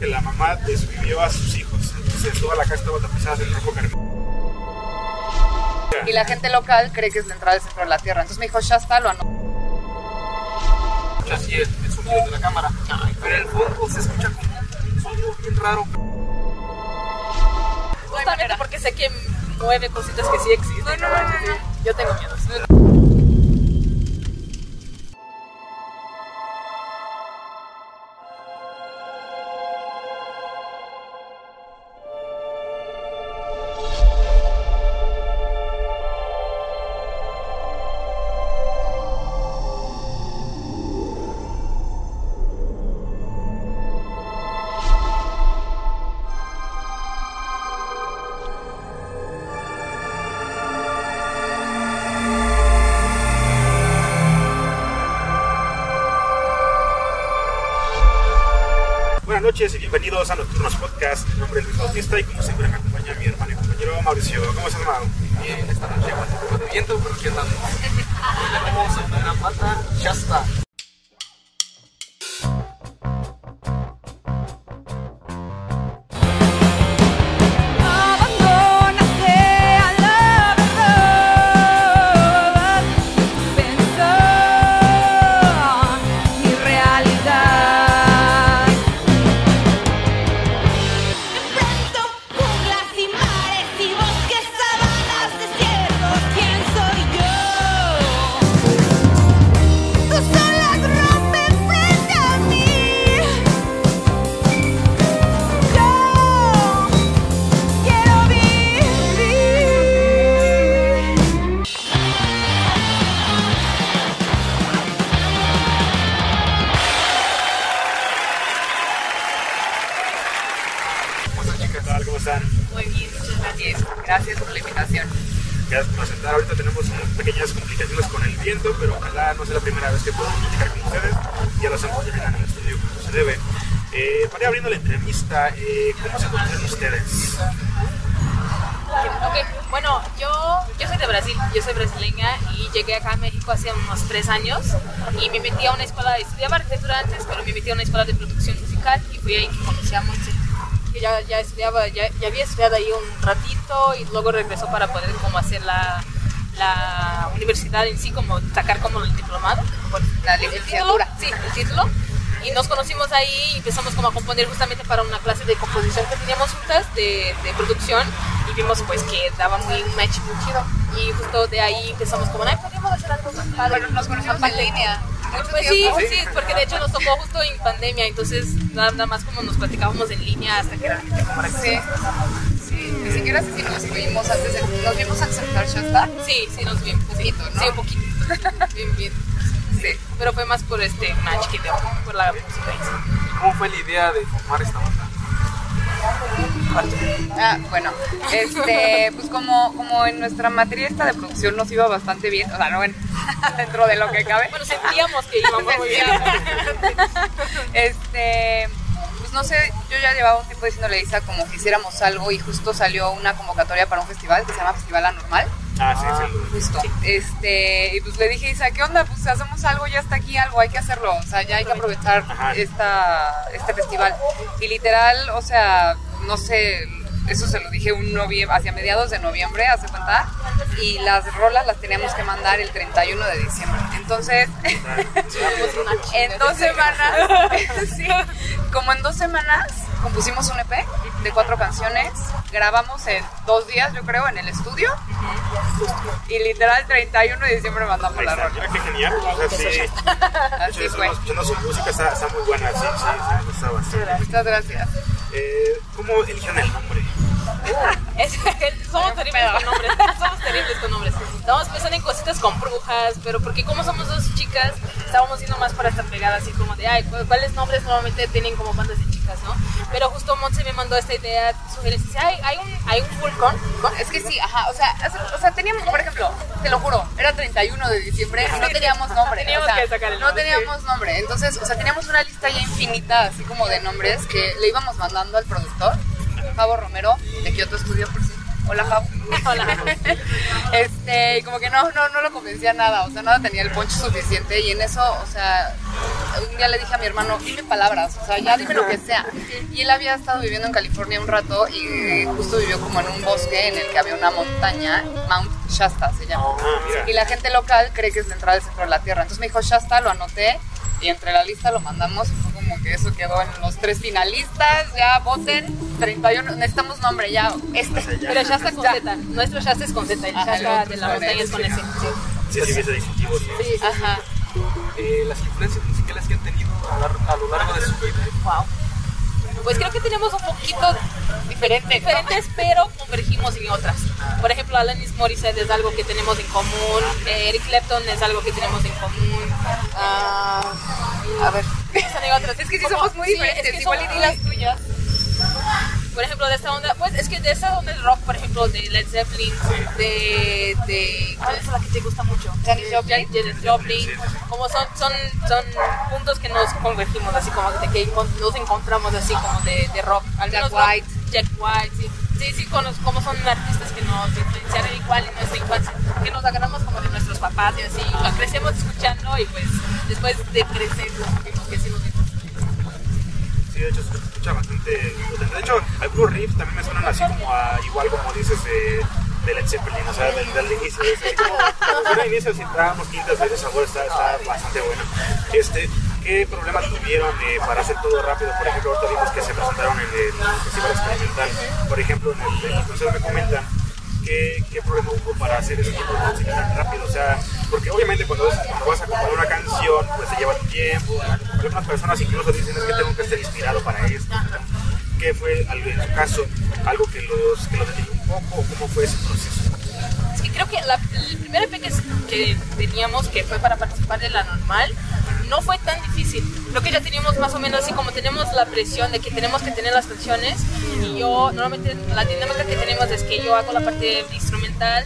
que la mamá desvivió a sus hijos. Entonces toda la casa estaba tapizada de rojo carmín. Y la gente local cree que es la entrada del centro de la Tierra. Entonces me dijo, Shasta lo anotó. Así es, el sonido de la cámara. Pero en el fondo se escucha como un sonido bien raro. Justamente porque sé que mueve cositas que sí existen. No, no, no, no, no. Yo tengo miedo. Hoy tenemos en abriendo la entrevista, eh, ¿cómo se conocen ustedes? Ok, bueno, yo, yo soy de Brasil, yo soy brasileña y llegué acá a México hace unos tres años y me metí a una escuela, estudiaba arquitectura antes, pero me metí a una escuela de producción musical y fui ahí que conocí a Monse. Que ya, ya estudiaba, ya, ya había estudiado ahí un ratito y luego regresó para poder como hacer la, la universidad en sí, como sacar como el diplomado. por- La licenciatura. sí, el título. Y nos conocimos ahí y empezamos como a componer justamente para una clase de composición que teníamos juntas de, de producción y vimos pues que daba muy un match muy chido. Y justo de ahí empezamos como, ay, podríamos hacer algo más padre. Bueno, nos conocimos en línea. Pues sí, sí, porque de hecho nos tocó justo en pandemia, entonces nada, más como nos platicábamos en línea hasta que realmente como. Sí. Sí, ni siquiera sé si nos vimos antes de... ¿Nos vimos antes de empezar Shasta? Sí, sí, nos vi un poquito, ¿no? Sí, un poquito. Bien, bien. Sí. Pero fue más por este match que de, por la música. en. ¿Cómo fue la idea de formar esta banda? Ah, bueno, este, pues como, como en nuestra materia esta de producción nos iba bastante bien, o sea, no bueno, dentro de lo que cabe. Bueno, sentíamos que íbamos muy bien. Este, pues no sé, yo ya llevaba un tiempo diciéndole a Isa como que hiciéramos algo y justo salió una convocatoria para un festival que se llama Festival Anormal. Ah, sí, sí. Justo. Este, y pues le dije, Isa, ¿qué onda? Pues hacemos algo, ya está aquí algo, hay que hacerlo. O sea, ya hay que aprovechar Ajá. esta, este festival. Y literal, o sea, no sé, eso se lo dije un noviembre, hacia mediados de noviembre, hace cuenta. Y las rolas las teníamos que mandar el 31 de diciembre. Entonces, en dos semanas, sí, como en dos semanas, compusimos un EP de cuatro canciones, grabamos en dos días, yo creo, en el estudio. Y literal, 31 de diciembre mandamos la está, rola. qué genial. O sea, sí. Así fue. escuchando su música está, está muy buena, sí, sí, gusta bastante. Muchas gracias. Eh, ¿Cómo eligieron el nombre? Es- somos terribles con nombres, somos terribles con nombres. Estábamos pensando en cositas con brujas, pero porque como somos dos chicas, estábamos yendo más para estar pegadas, así como de, ay, ¿cu- ¿cuáles nombres normalmente tienen como bandas de chicas, no? Pero justo Montse me mandó esta idea, sugerencia, dice, ay, hay un, hay un vulcón, Es que sí, ajá, o sea, o sea, teníamos, por ejemplo, te lo juro, era 31 de diciembre y no teníamos nombre. Teníamos o sea, que sacar el No nombre, teníamos nombre, entonces, o sea, teníamos una lista ya infinita, así como de nombres que le íbamos mandando al productor, Pavo Romero, de Kyoto Studio, por cierto. Hola, Pau. Hola. este, y como que no, no, no lo convencía nada, o sea, nada tenía el poncho suficiente y en eso, o sea, un día le dije a mi hermano, dime palabras, o sea, ya dime lo que sea. Y él había estado viviendo en California un rato y justo vivió como en un bosque en el que había una montaña, Mount Shasta se llama. Ah. Y la gente local cree que es la entrada del centro de la Tierra. Entonces me dijo Shasta, lo anoté y entre la lista lo mandamos y que eso quedó en los tres finalistas, ya voten, 31, necesitamos nombre ya, este. Pero Shasta con Ya. Z. Nuestro Shasta es con Z. El Shasta de la con montaña es con S. sí. sí. Hubiese distintivo. sí. Ajá. Eh, las influencias musicales que han tenido a, lar- a lo largo de su vida. Wow. Pues creo que tenemos un poquito Diferente. diferentes, pero convergimos en otras. Por ejemplo, Alanis Morissette es algo que tenemos en común, eh, Eric Clapton es algo que tenemos en común. Ah, A ver. Es que sí Como- somos muy sí, diferentes, es que igual y las tuyas. Por ejemplo, de esta onda, pues es que de esa onda del rock, por ejemplo, de Led Zeppelin, de, de ¿cuál es la que te gusta mucho? Janis De Joplin. Jan- Janis Joplin. Como son, son, son puntos que nos convertimos, así como de que nos encontramos así como de, de rock. Al Jack rock, White. Jack White, sí. Sí, sí, con los- como son artistas que nos influenciaron igual en nuestra infancia, que nos agarramos como de nuestros papás y así, lo crecemos escuchando y pues después de crecer, que sí nos De hecho se escucha bastante. De hecho, algunos riffs también me suenan así como a, igual como dices, de, de Led Zeppelin, o sea, del, del inicio. Es así inicio, si entrábamos quintas veces, sabor está, está bastante bueno. Este, ¿Qué problemas tuvieron eh, para hacer todo rápido? Por ejemplo, ahorita vimos que se presentaron en el Festival Experimental. Por ejemplo, en el, en el concierto me comentan ¿Qué, ¿Qué problema hubo para hacer ese tipo de rápido? Porque obviamente cuando, vas- a componer una canción, pues te lleva tu tiempo. Algunas personas incluso dicen que tengo que estar inspirado para esto. ¿Qué fue en tu caso algo que los, que los detuvo un poco cómo fue ese proceso? Es que creo que la, el primer EP que, que teníamos, que fue para participar de la normal, no fue tan difícil. Creo que ya teníamos más o menos así como tenemos la presión de que tenemos que tener las canciones y yo normalmente la dinámica que tenemos es que yo hago la parte instrumental,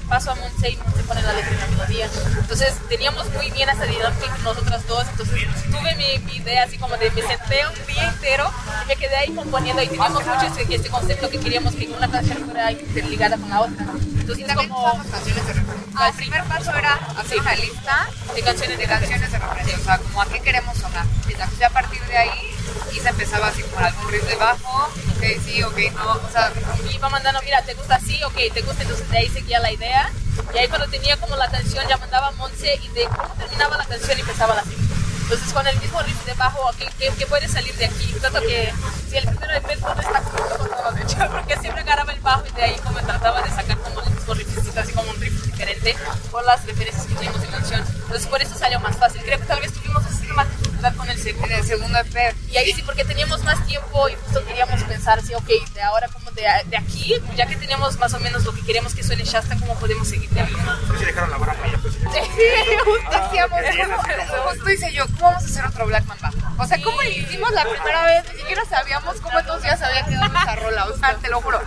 paso a Monse y Monse pone la letra y la melodía. Entonces teníamos muy bien esa dinámica nosotras dos, entonces tuve mi, mi idea así como de me senté un día entero y me quedé ahí componiendo y teníamos mucho este, este concepto que queríamos que una canción fuera interligada con la otra. Entonces Y también como usamos canciones de referencia. Ah, el primer paso era hacer una lista de canciones de canciones de referencia, o sea, como a qué queremos sonar. Y entonces ya a partir de ahí, y se empezaba así como algún riff de bajo, ok, sí, ok, no, o sea, y iba mandando, mira, ¿te gusta así? Ok, ¿te gusta? Entonces de ahí seguía la idea. Y ahí cuando tenía como la canción ya mandaba a Monse y de cómo terminaba la canción empezaba la siguiente. Entonces con el mismo riff de bajo, ¿qué, qué puede salir de aquí? Tanto que si el primero de no está como de hecho, porque siempre agarraba el bajo y de ahí como trataba de sacar como el mismo riffcito, así como un riff diferente por las referencias que teníamos de canción. Entonces por eso salió más fácil. Creo que tal vez tuvimos así más con el segundo. en el segundo EP. Y ahí sí, porque teníamos más tiempo y justo queríamos pensar así, ok, de ahora como de, de aquí, ya que tenemos más o menos lo que queremos que suene Shasta, ¿cómo podemos seguir de ahí? Sí, sí dejaron la muy pues, Sí, justo hacíamos como- Justo hice yo, ¿cómo vamos a hacer otro Black Mamba? O sea, ¿cómo lo hicimos la primera vez? Ni siquiera sabíamos cómo en dos días había quedado esa rola, o sea, te lo juro.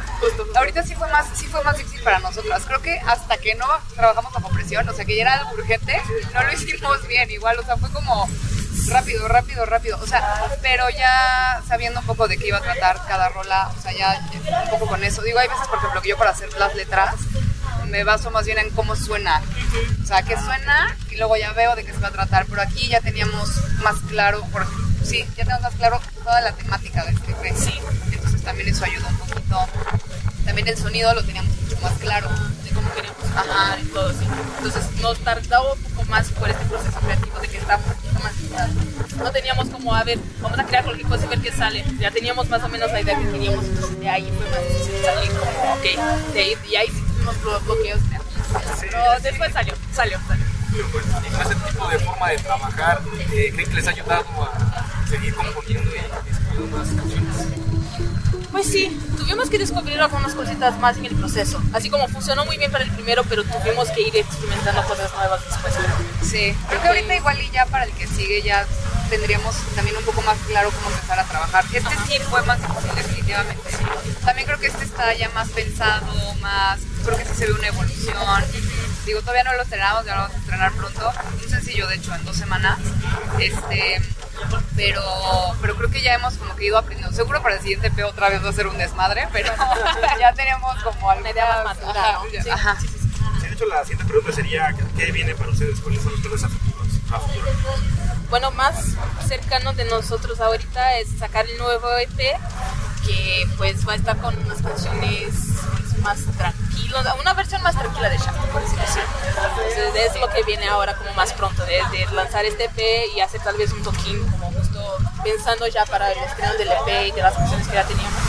Ahorita sí fue más, sí fue más difícil para nosotras. Creo que hasta que no trabajamos bajo presión, o sea, que ya era algo urgente, no lo hicimos bien igual, o sea, fue como rápido, rápido, rápido. O sea, pero ya sabiendo un poco de qué iba a tratar cada rola, o sea, ya un poco con eso. Digo, hay veces, por ejemplo, que yo para hacer las letras me baso más bien en cómo suena. O sea, que suena y luego ya veo de qué se va a tratar. Pero aquí ya teníamos más claro, por, sí, ya tenemos más claro toda la temática de este EP. Sí. Entonces también eso ayuda un poquito. También el sonido lo teníamos mucho más claro. De cómo queríamos Ajá. Y todo así. Entonces nos tardaba un poco más por este proceso creativo de que estaba No teníamos como, a ver, vamos a crear cualquier cosa y ver qué sale. Ya teníamos más o menos la idea que entonces de ahí fue más difícil salir como, ok, de ahí, y ahí sí tuvimos blo- bloqueos. Pero después salió, salió, salió. Y con ese tipo de forma de trabajar, eh, ¿creen que les ha ayudado a seguir componiendo y escribiendo más canciones? Pues sí, tuvimos que descubrir algunas cositas más en el proceso. Así como funcionó muy bien para el primero, pero tuvimos que ir experimentando cosas nuevas después. Sí, creo que ahorita igual y ya para el que sigue ya tendríamos también un poco más claro cómo empezar a trabajar. Este sí fue más difícil definitivamente. También creo que este está ya más pensado, más, creo que sí se ve una evolución. Digo, todavía no lo estrenamos, ya lo vamos a estrenar pronto. Un sencillo, de hecho, en dos semanas. Este, pero, pero creo que ya hemos como que ido aprendiendo. Seguro para el siguiente EP otra vez va a ser un desmadre, pero ya tenemos como Una idea más ajá, ¿no? Sí, ajá. sí, sí, sí. Sí, de hecho, la siguiente pregunta sería: ¿qué viene para ustedes? ¿Cuáles son los planes? A futuro? Bueno, más cercano de nosotros ahorita es sacar el nuevo EP que pues va a estar con unas canciones pues, más tranquilas, una versión más tranquila de Shaman, por decirlo así. Entonces es lo que viene ahora como más pronto, de, de lanzar este EP y hacer tal vez un toquín como justo pensando ya para el estreno del EP y de las canciones que ya teníamos.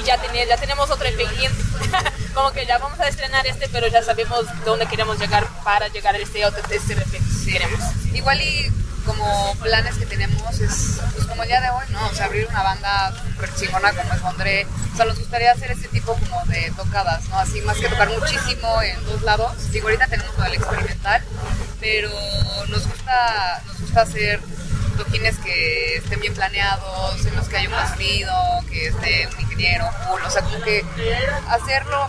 Y ya, tenía, ya tenemos otro EP pendiente. como que ya vamos a estrenar este, pero ya sabemos dónde queremos llegar para llegar a este otro este EP que queremos. Igual y como planes que tenemos es pues como el día de hoy, ¿no? O sea, abrir una banda súper chingona como es Bondré. O sea, nos gustaría hacer este tipo como de tocadas, ¿no? Así más que tocar muchísimo en dos lados. Digo, ahorita tenemos todo el experimental, pero nos gusta, nos gusta hacer toquines que estén bien planeados, en los que haya un sonido, que esté un ingeniero, cool, o sea, como que hacerlo,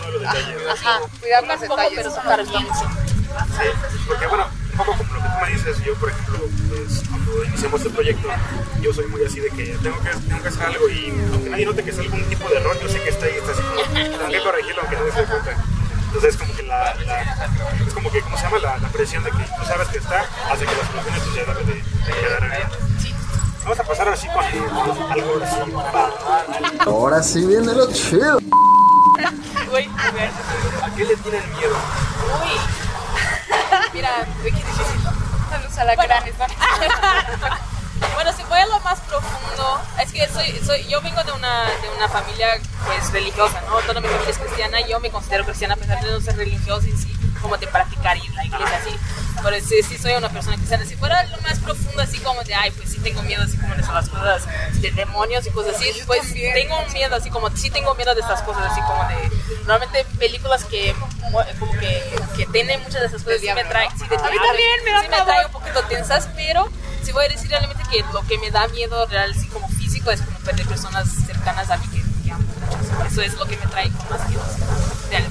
ajá, cuidar los detalles. pero tocar bien. Sí, porque bueno, un poco como lo que tú me dices, yo por ejemplo, pues cuando iniciamos este proyecto, yo soy muy así de que tengo que, tengo que hacer algo y aunque nadie note que es algún tipo de error, yo sé que está ahí, está así como, tengo que corregirlo aunque nadie se dé cuenta. Entonces como que la, la- es como que, ¿cómo se llama? La, la presión de que tú sabes que está, hace que las soluciones pues, ya deben de, de quedar bien. Vamos a pasar así con algo así, Ahora sí viene lo chido. A ver. ¿a qué le tienen miedo? Uy. Saludos a la Bueno. Bueno, si voy a lo más profundo, es que soy, soy, yo vengo de una, de una familia pues religiosa, ¿no? Toda mi familia es cristiana yo me considero cristiana a pesar de no ser religiosa en sí, como de practicar ir a la iglesia así. Pero sí, sí soy una persona cristiana. Si fuera lo más profundo, así como de, ay, pues sí tengo miedo, así como de las cosas de demonios y cosas así, pues tengo miedo, así como, sí tengo miedo de estas cosas, así como de, normalmente películas que, como que, que tienen muchas de esas cosas, sí me traen, sí, de A mí diablo, también me da sí me pavor. trae un poquito tensas, pero si voy a decir realmente que lo que me da miedo real, sí como físico, es como perder personas cercanas a mí que, que amo mucho. Eso es lo que me trae con más miedo. Real.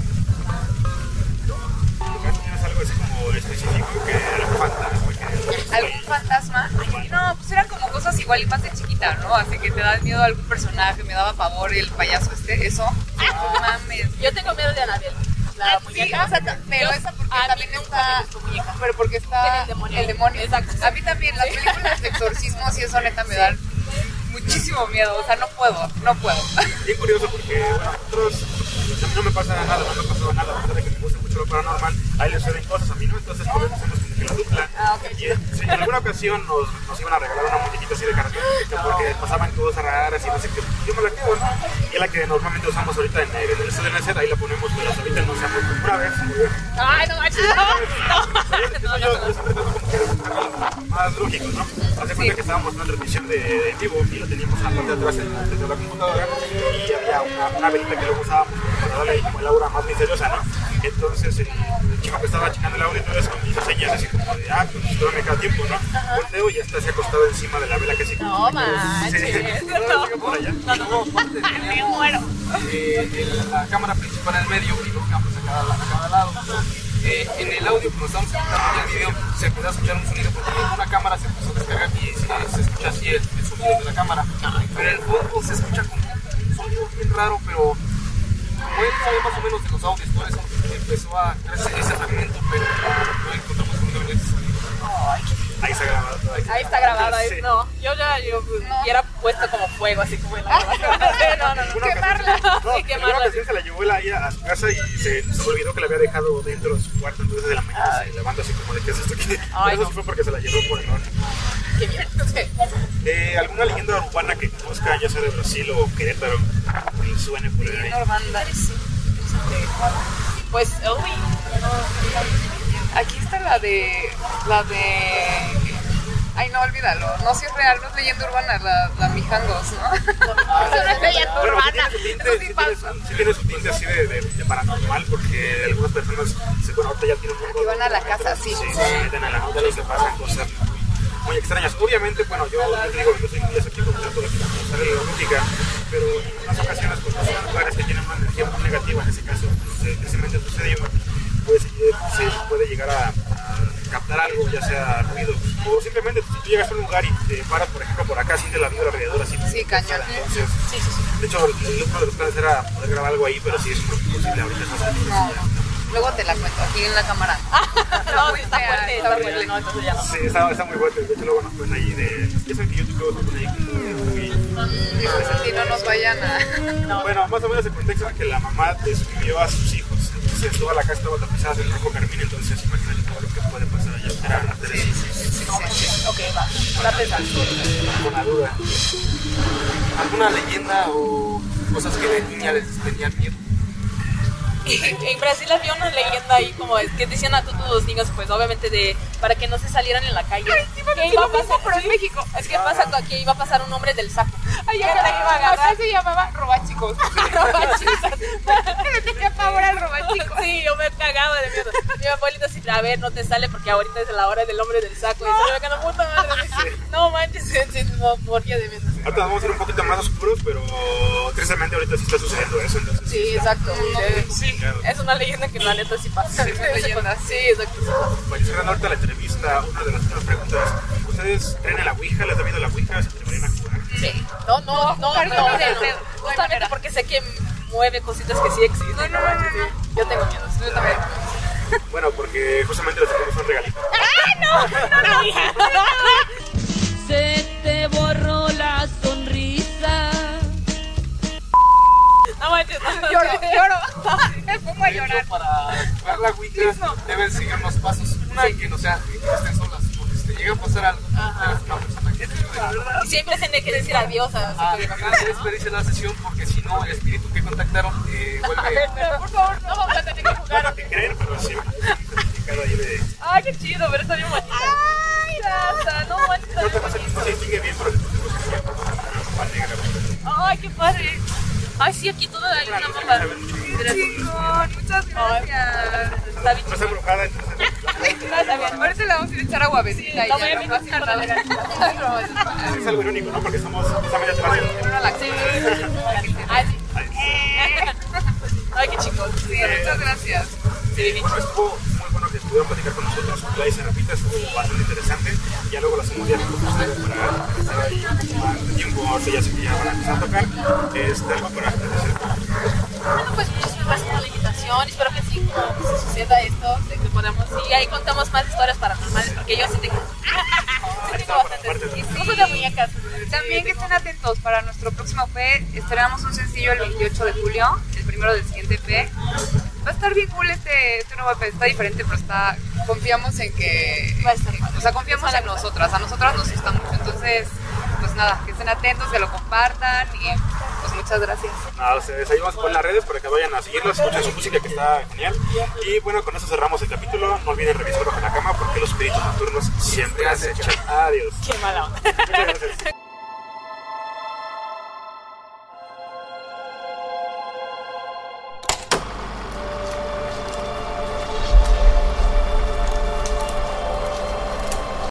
¿Tienes algo así como específico que algún fantasma que ¿Algún fantasma? No, pues eran como cosas igual y más de chiquita, ¿no? Así que te da miedo a algún personaje, me daba favor el payaso este, eso. No mames. Yo tengo miedo de Anabel, la Ah, sí, muñeca. o sea, pero Yo- esa porque también nunca está- me gustó muñeca. Pero porque está el demonio. el demonio. Exacto. A mí también las películas de exorcismos y eso neta me dan muchísimo miedo, o sea, no puedo, no puedo. bien curioso porque bueno, nosotros no me pasa nada, no me pasó nada, a pesar de que me gusta mucho lo paranormal, a él le suceden cosas, a mí no, entonces por eso hacemos como que la dupla. Ah, ok, y chido. en, en alguna ocasión nos, nos iban a regalar una muñequita así de cartón, que porque pasaban cosas raras y no sé qué, yo me la quedo, ¿no? Y es la que normalmente usamos ahorita en el, en el estudio de Neset, ahí la ponemos, pero ahorita no usamos una vez. Ay, no, manches, no. Yo, yo siempre como que más lógico, ¿no? Hace cuenta que estábamos en una transmisión de, de vivo y lo teníamos en la parte de atrás de la computadora y había una, una velita que luego usábamos para darle ahí como el aura más misteriosa, ¿no? Entonces el, el chico que estaba checando el audio y todo eso me hizo señas así como de, ah, pues todavía me queda tiempo, ¿no? Volteo y ya está así acostado encima de la vela que sí. No manches. No, no, por allá. No, no, Me muero. eh, el- la cámara principal en el medio y dos cámaras a cada, a cada lado. Eh, en el audio, cuando estamos escuchando el video, se a escuchar un sonido porque una cámara se empezó a descargar y se, se escucha así el, el sonido de la cámara. Pero en el fondo se escucha como un sonido bien raro, pero como él sabe más o menos de los audios, por eso empezó a crecer ese fragmento, pero no, no encontramos dónde venía ese sonido. Ahí está grabado todo. Ahí está grabada, Sí. no. Yo ya, yo hubiera puesto como fuego, así como en la. No, no, no. Quemarla. ocasión- No, Sí, quemarla, alguna ocasión se la llevó él ahí a, su casa y se, se olvidó que la había dejado dentro de su cuarto, entonces de la mañana se levanta así como de qué es esto que... Ay, Pero eso no. sí fue porque se la llevó por error. Qué miedo. Sí. Eh, ¿Alguna leyenda urbana que conozca, ya sea de Brasil o Querétaro, que suene por ahí? Normanda. Pues, uy, Aquí está la de. La de. Ay, no, olvídalo. No, si es real, no es leyenda urbana, la, la Mijangos, ¿no? Eso no es leyenda Bueno, urbana. tiene su tinte, Eso sí tiene pasa. su, sí tiene su tinte así de, de, de paranormal, porque algunas personas, se- bueno, ahorita ya tienen un poco Que van a la casa, sí. Sí, se meten a la noche y se pasan cosas muy extrañas. Obviamente, bueno, yo digo, yo soy muy escéptico, trato de usar la lógica, pero en unas ocasiones, pues, son lugares que tienen una energía muy negativa, en ese caso, pues, tristemente sucedió, pues eh, se puede llegar a, a captar algo, ya sea ruido, o simplemente si tú llegas a un lugar y te paras, por ejemplo, por acá, sientes la vibra alrededor así. Sí, cañón. Entonces, de hecho, el uno de los planes era poder grabar algo ahí, pero sí es imposible ahorita. No, no. Luego te la cuento aquí en la cámara. No, sí está fuerte, está fuerte. No, entonces ya no. Sí, está, está muy fuerte. De hecho, luego nos ponen ahí de. Ya saben que YouTube luego nos pone ahí muy. Si no nos vayan a... Bueno, más o menos el contexto era que la mamá describió a sus hijos. Entonces, toda la casa estaba tapizada de rojo carmín. Entonces, imagínate todo lo que puede pasar allá. Era hacer eso Ok, va. Una pesa. con la duda. ¿Alguna leyenda o cosas que de niña les tenían miedo? En Brasil había una leyenda ahí como es que decían a todos los niños, pues obviamente de para que no se salieran en la calle. que iba a pasar, pero en México. Es que pasa que iba a pasar un hombre del saco. Ay, Que te iba a agarrar. acá se llamaba robachicos. Robachicos. Le tenía pavor al robachicos. Sí, yo me cagaba de miedo. Mi abuelita sí, a ver, no te sale porque ahorita es la hora del hombre del saco. Y se me quedó puta madre. No manches, sí, sí, moría de miedo. Ahorita vamos a ser un poquito más oscuros, pero tristemente ahorita sí está sucediendo eso. Entonces, Sí, exacto. sí, claro. Es una leyenda que la neta sí pasa. Sí, es una leyenda. Sí, exacto. Para cerrar ahorita la entrevista, una de las primeras preguntas es: ¿Ustedes creen en la Ouija? ¿Les da miedo la Ouija? ¿Se atreverían a jugar? Sí. No, no, no, no, no, no, no. no Justamente porque sé que mueve cositas que sí existen. No, no, no, no, no. Yo tengo miedo. Yo también. Bueno, porque justamente les tenemos un regalito. Se te borró No manches, no. Lloro, lloro. Me pongo a llorar. para jugar la Ouija deben seguir unos pasos. Una, que no sea, que estén solas. Porque si te llega a pasar algo, eres una persona que te ayuda. Y siempre tiene que decir adiós. Así Ah, de despedirse la sesión, porque si no, el espíritu que contactaron eh, vuelve. Por favor, no vamos a tener que No jugar. te creen, pero de. Ay, qué chido, pero está bien bonito. Ay, Raza, no manches. No te pasa que no se distingue bien, pero se siente como negra. Ay, qué padre. Ay, sí, aquí todo hay una mapa. Chingón, muchas gracias. Está bien No está embrujada. Ahorita le vamos a ir a echar agua bendita no voy a Es algo irónico, ¿no? Porque atrás de Una laxante. Ay, sí. Ay, qué chingón. Sí, muchas gracias. Ve bien chido. Estuvo muy bueno que estuvieron platicar con nosotros. La hice rapita, estuvo bastante interesante. Ya luego la hacemos ya con ustedes para estar ahí más tiempo. Ahorita ya sé que ya van a empezar a tocar. Este, algo para agradecer. Bueno, pues muchísimas gracias por la invitación. Espero que sí, como que se suceda esto, de que podamos. Y ahí contamos más historias paranormales, porque yo sí tengo. sí tengo bastantes. De muñecas. También que estén atentos para nuestro próximo EP. Estrenamos un sencillo el 28 de julio, el primero del siguiente EP. Va a estar bien cool este, este nuevo EP, está diferente, pero está. Confiamos en que. Va a estar padre. O sea, confiamos en nosotras, a nosotras nos gusta mucho. Entonces, pues nada, que estén atentos, que lo compartan y pues muchas gracias. Nada, ustedes ahí vamos a poner las redes para que vayan a seguirlos, escuchen su música que está genial. Y bueno, con eso cerramos el capítulo. No olviden revisar bajo la cama porque los espíritus nocturnos siempre acechan. Adiós. Qué mala onda. Muchas gracias.